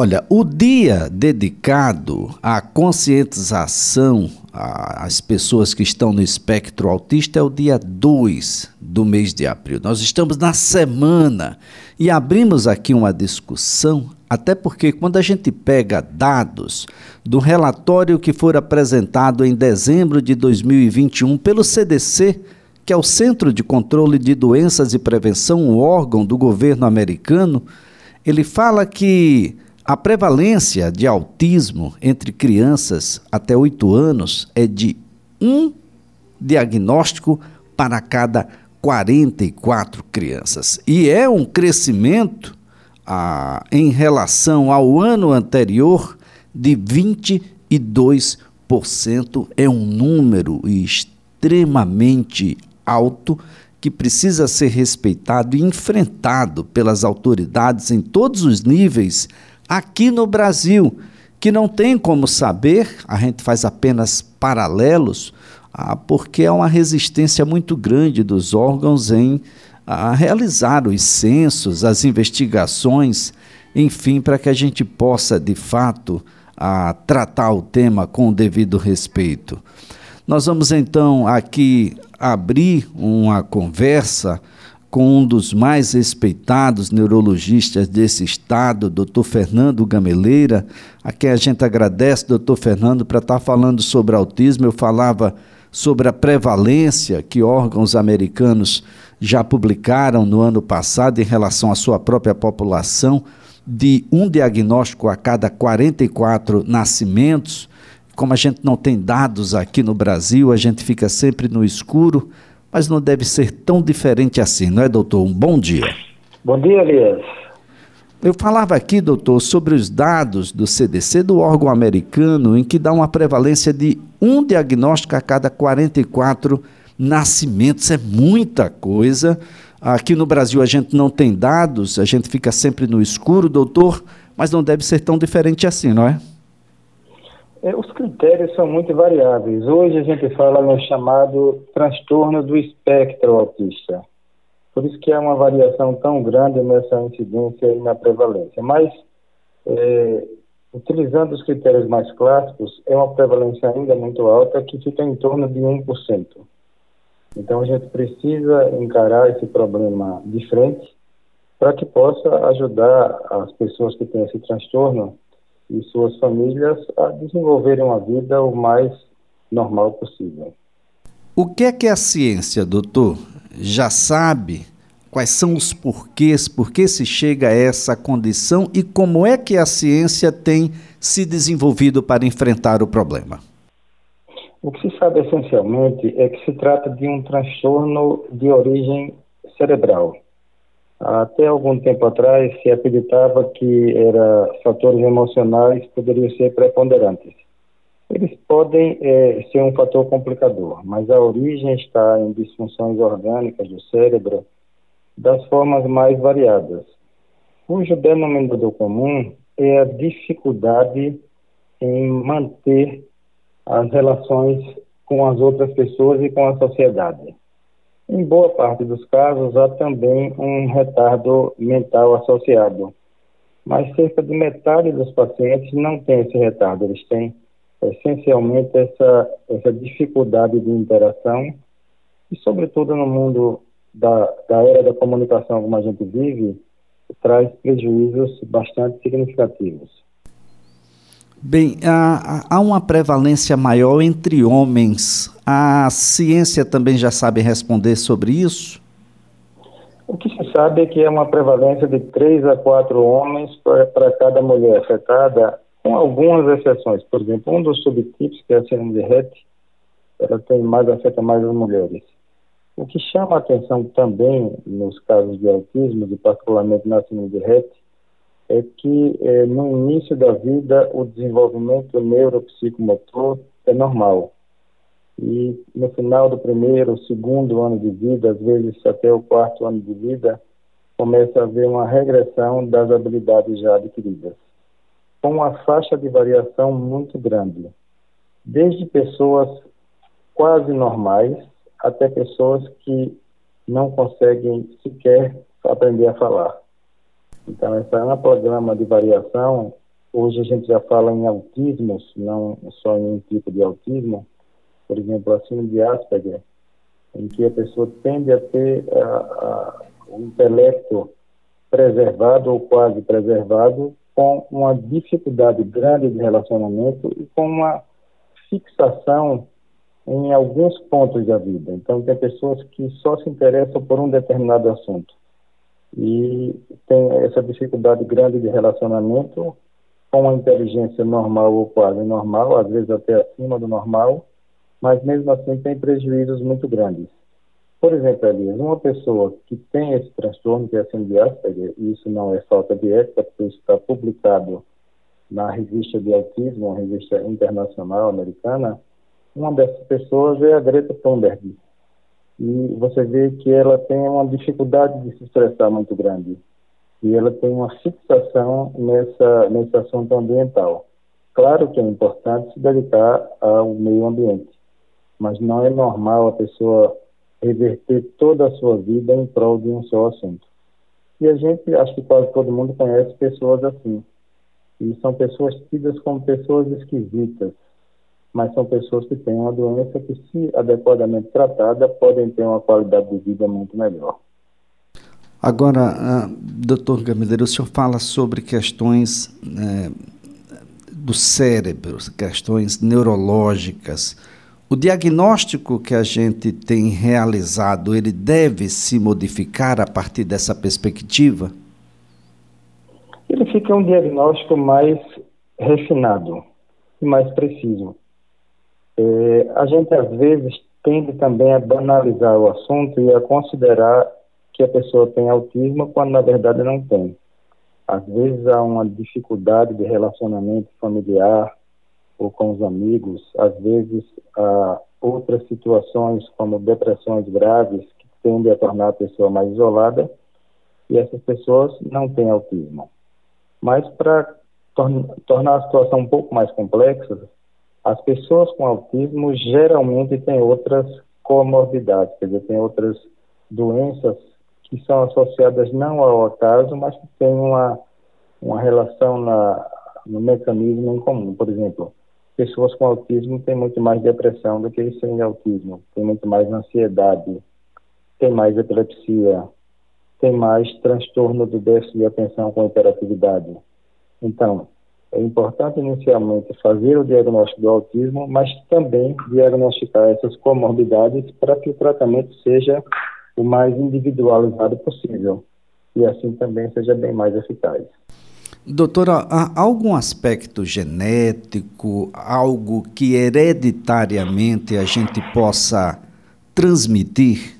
Olha, o dia dedicado à conscientização às pessoas que estão no espectro autista é o dia 2 do mês de abril. Nós estamos na semana e abrimos aqui uma discussão, até porque quando a gente pega dados do relatório que foi apresentado em dezembro de 2021 pelo CDC, que é o Centro de Controle de Doenças e Prevenção, um órgão do governo americano, ele fala que a prevalência de autismo entre crianças até 8 anos é de um diagnóstico para cada 44 crianças. E é um crescimento ah, em relação ao ano anterior de 22%. É um número extremamente alto que precisa ser respeitado e enfrentado pelas autoridades em todos os níveis aqui no Brasil, que não tem como saber, a gente faz apenas paralelos, ah, porque há uma resistência muito grande dos órgãos em ah, realizar os censos, as investigações, enfim, para que a gente possa, de fato, ah, tratar o tema com o devido respeito. Nós vamos então aqui abrir uma conversa com um dos mais respeitados neurologistas desse estado, doutor Fernando Gameleira, a quem a gente agradece, doutor Fernando, para estar falando sobre autismo. Eu falava sobre a prevalência que órgãos americanos já publicaram no ano passado em relação à sua própria população, de um diagnóstico a cada 44 nascimentos. Como a gente não tem dados aqui no Brasil, a gente fica sempre no escuro mas não deve ser tão diferente assim, não é, doutor? Um bom dia. Bom dia, Elias. Eu falava aqui, doutor, sobre os dados do CDC, do órgão americano, em que dá uma prevalência de um diagnóstico a cada 44 nascimentos. É muita coisa. Aqui no Brasil a gente não tem dados, a gente fica sempre no escuro, doutor, mas não deve ser tão diferente assim, não é? É, os critérios são muito variáveis. Hoje a gente fala no chamado transtorno do espectro autista. Por isso que há uma variação tão grande nessa incidência e na prevalência. Mas, é, utilizando os critérios mais clássicos, é uma prevalência ainda muito alta, que fica em torno de 1%. Então, a gente precisa encarar esse problema de frente para que possa ajudar as pessoas que têm esse transtorno e suas famílias a desenvolverem uma vida o mais normal possível. O que é que a ciência, doutor, já sabe quais são os porquês, por que se chega a essa condição e como é que a ciência tem se desenvolvido para enfrentar o problema? O que se sabe essencialmente é que se trata de um transtorno de origem cerebral até algum tempo atrás se acreditava que era fatores emocionais poderiam ser preponderantes. Eles podem é, ser um fator complicador, mas a origem está em disfunções orgânicas do cérebro das formas mais variadas, cujo denominador comum é a dificuldade em manter as relações com as outras pessoas e com a sociedade. Em boa parte dos casos, há também um retardo mental associado, mas cerca de metade dos pacientes não tem esse retardo, eles têm essencialmente essa, essa dificuldade de interação. E, sobretudo, no mundo da, da era da comunicação como a gente vive, traz prejuízos bastante significativos. Bem, há, há uma prevalência maior entre homens. A ciência também já sabe responder sobre isso? O que se sabe é que é uma prevalência de 3 a 4 homens para cada mulher afetada, com algumas exceções. Por exemplo, um dos subtipos, que é a síndrome de Rett, ela tem mais, afeta mais as mulheres. O que chama a atenção também nos casos de autismo, e particularmente na síndrome de Rett, é que é, no início da vida o desenvolvimento neuropsicomotor é normal. E no final do primeiro, segundo ano de vida, às vezes até o quarto ano de vida, começa a haver uma regressão das habilidades já adquiridas, com uma faixa de variação muito grande, desde pessoas quase normais até pessoas que não conseguem sequer aprender a falar. Então, essa ampla gama de variação. Hoje a gente já fala em autismos, não só em um tipo de autismo, por exemplo, a síndrome de Asperger, em que a pessoa tende a ter a, a, o intelecto preservado ou quase preservado com uma dificuldade grande de relacionamento e com uma fixação em alguns pontos da vida. Então, tem pessoas que só se interessam por um determinado assunto e tem essa dificuldade grande de relacionamento com uma inteligência normal ou quase normal, às vezes até acima do normal, mas mesmo assim tem prejuízos muito grandes. Por exemplo, Elias, uma pessoa que tem esse transtorno, que é a síndrome de Asperger, e isso não é falta de ética, porque isso está publicado na revista de autismo, uma revista internacional americana, uma dessas pessoas é a Greta Thunberg. E você vê que ela tem uma dificuldade de se expressar muito grande. E ela tem uma fixação nessa, nesse assunto ambiental. Claro que é importante se dedicar ao meio ambiente, mas não é normal a pessoa reverter toda a sua vida em prol de um só assunto. E a gente, acho que quase todo mundo conhece pessoas assim. E são pessoas tidas como pessoas esquisitas, mas são pessoas que têm uma doença que, se adequadamente tratada, podem ter uma qualidade de vida muito melhor. Agora, uh, doutor Gamileiro, o senhor fala sobre questões uh, do cérebro, questões neurológicas. O diagnóstico que a gente tem realizado, ele deve se modificar a partir dessa perspectiva? Ele fica um diagnóstico mais refinado e mais preciso. É, a gente, às vezes, tende também a banalizar o assunto e a considerar que a pessoa tem autismo quando, na verdade, não tem. Às vezes, há uma dificuldade de relacionamento familiar, ou com os amigos, às vezes há outras situações como depressões graves que tendem a tornar a pessoa mais isolada e essas pessoas não têm autismo. Mas para tornar a situação um pouco mais complexa, as pessoas com autismo geralmente têm outras comorbidades, quer dizer, têm outras doenças que são associadas não ao acaso, mas que têm uma, uma relação na, no mecanismo em comum. Por exemplo, pessoas com autismo têm muito mais depressão do que sem autismo, tem muito mais ansiedade, tem mais epilepsia, tem mais transtorno do déficit de atenção com hiperatividade. Então, é importante inicialmente fazer o diagnóstico do autismo, mas também diagnosticar essas comorbidades para que o tratamento seja o mais individualizado possível e assim também seja bem mais eficaz. Doutora, há algum aspecto genético, algo que hereditariamente a gente possa transmitir?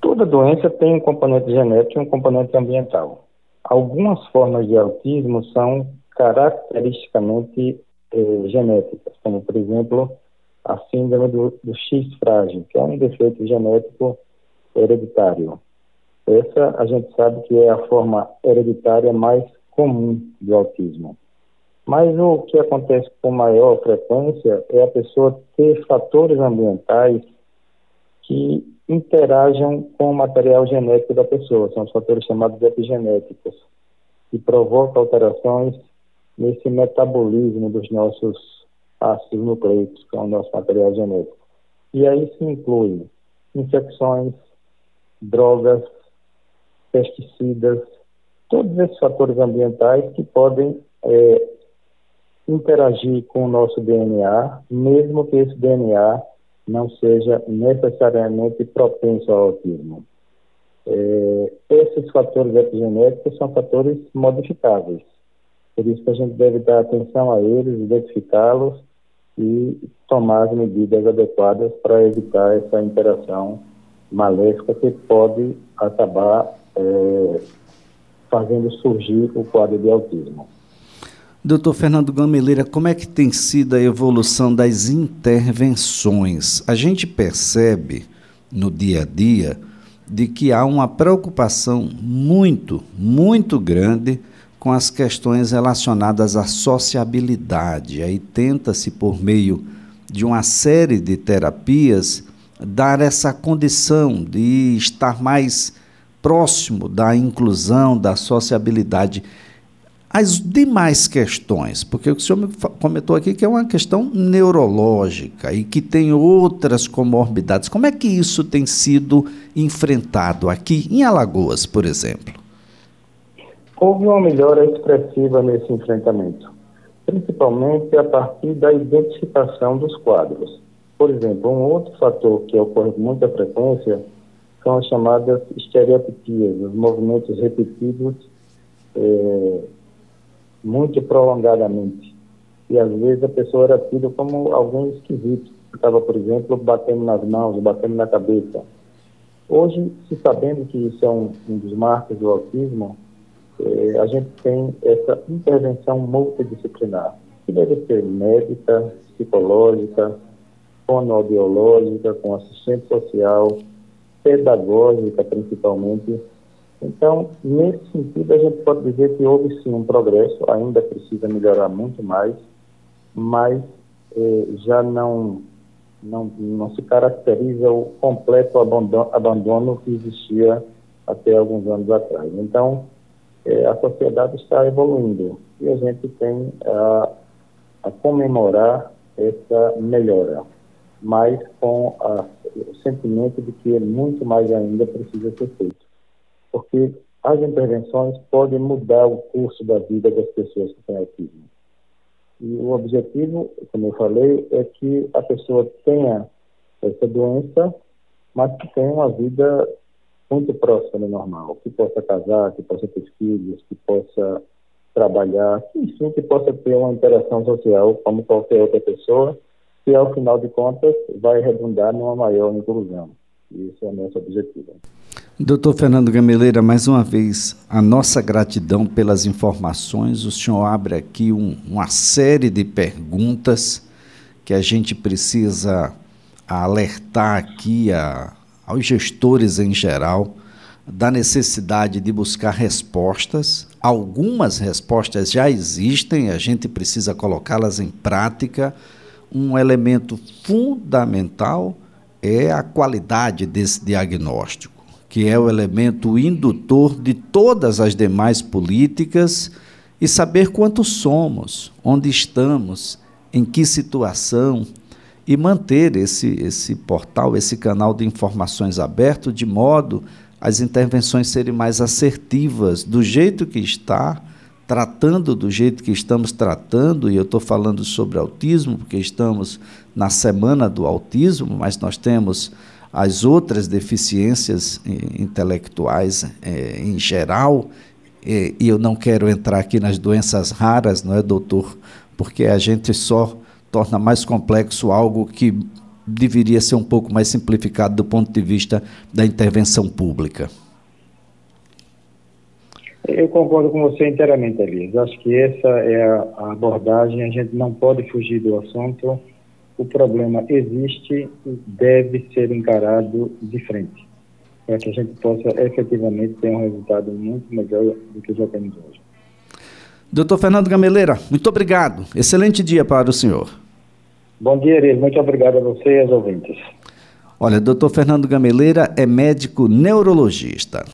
Toda doença tem um componente genético e um componente ambiental. Algumas formas de autismo são caracteristicamente eh, genéticas, como, por exemplo, a síndrome do, do X frágil, que é um defeito genético hereditário. Essa a gente sabe que é a forma hereditária mais comum do autismo. Mas o que acontece com maior frequência é a pessoa ter fatores ambientais que interagem com o material genético da pessoa, são os fatores chamados epigenéticos, que provocam alterações nesse metabolismo dos nossos ácidos nucleicos, que é o nosso material genético. E aí se inclui infecções, drogas, pesticidas, todos esses fatores ambientais que podem é, interagir com o nosso DNA, mesmo que esse DNA não seja necessariamente propenso ao autismo. É, esses fatores epigenéticos são fatores modificáveis, por isso que a gente deve dar atenção a eles, identificá-los e tomar as medidas adequadas para evitar essa interação maléfica que pode acabar é, fazendo surgir o quadro de autismo. Doutor Fernando Gameleira, como é que tem sido a evolução das intervenções? A gente percebe no dia a dia de que há uma preocupação muito, muito grande com as questões relacionadas à sociabilidade. Aí tenta-se, por meio de uma série de terapias, dar essa condição de estar mais próximo da inclusão, da sociabilidade. As demais questões, porque o senhor me comentou aqui que é uma questão neurológica e que tem outras comorbidades. Como é que isso tem sido enfrentado aqui em Alagoas, por exemplo? Houve uma melhora expressiva nesse enfrentamento, principalmente a partir da identificação dos quadros. Por exemplo, um outro fator que ocorre com muita frequência são as chamadas estereotipias, os movimentos repetidos. É, muito prolongadamente. E às vezes a pessoa era tida como alguém esquisito, estava, por exemplo, batendo nas mãos, batendo na cabeça. Hoje, se sabendo que isso é um, um dos marcos do autismo, eh, a gente tem essa intervenção multidisciplinar, que deve ser médica, psicológica, fonoaudiológica, com assistente social, pedagógica principalmente, então, nesse sentido, a gente pode dizer que houve sim um progresso, ainda precisa melhorar muito mais, mas eh, já não, não, não se caracteriza o completo abandono, que existia até alguns anos atrás. Então, eh, a sociedade está evoluindo e a gente tem a, a comemorar essa melhora, mas com a, o sentimento de que muito mais ainda precisa ser feito porque as intervenções podem mudar o curso da vida das pessoas que têm autismo. E o objetivo, como eu falei, é que a pessoa tenha essa doença, mas que tenha uma vida muito próxima do normal, que possa casar, que possa ter filhos, que possa trabalhar, que, enfim, que possa ter uma interação social como qualquer outra pessoa, que ao final de contas vai redundar numa maior inclusão. Esse é o nosso objetivo. Doutor Fernando Gameleira, mais uma vez, a nossa gratidão pelas informações. O senhor abre aqui um, uma série de perguntas que a gente precisa alertar aqui a, aos gestores em geral da necessidade de buscar respostas. Algumas respostas já existem, a gente precisa colocá-las em prática. Um elemento fundamental é a qualidade desse diagnóstico que é o elemento indutor de todas as demais políticas, e saber quantos somos, onde estamos, em que situação, e manter esse, esse portal, esse canal de informações aberto, de modo as intervenções serem mais assertivas, do jeito que está, tratando do jeito que estamos tratando, e eu estou falando sobre autismo, porque estamos na semana do autismo, mas nós temos as outras deficiências eh, intelectuais eh, em geral, eh, e eu não quero entrar aqui nas doenças raras, não é, doutor? Porque a gente só torna mais complexo algo que deveria ser um pouco mais simplificado do ponto de vista da intervenção pública. Eu concordo com você inteiramente, Elias. Acho que essa é a abordagem, a gente não pode fugir do assunto o problema existe e deve ser encarado de frente, para que a gente possa efetivamente ter um resultado muito melhor do que já temos hoje. Doutor Fernando Gameleira, muito obrigado. Excelente dia para o senhor. Bom dia, Iris. Muito obrigado a você e aos ouvintes. Olha, doutor Fernando Gameleira é médico neurologista.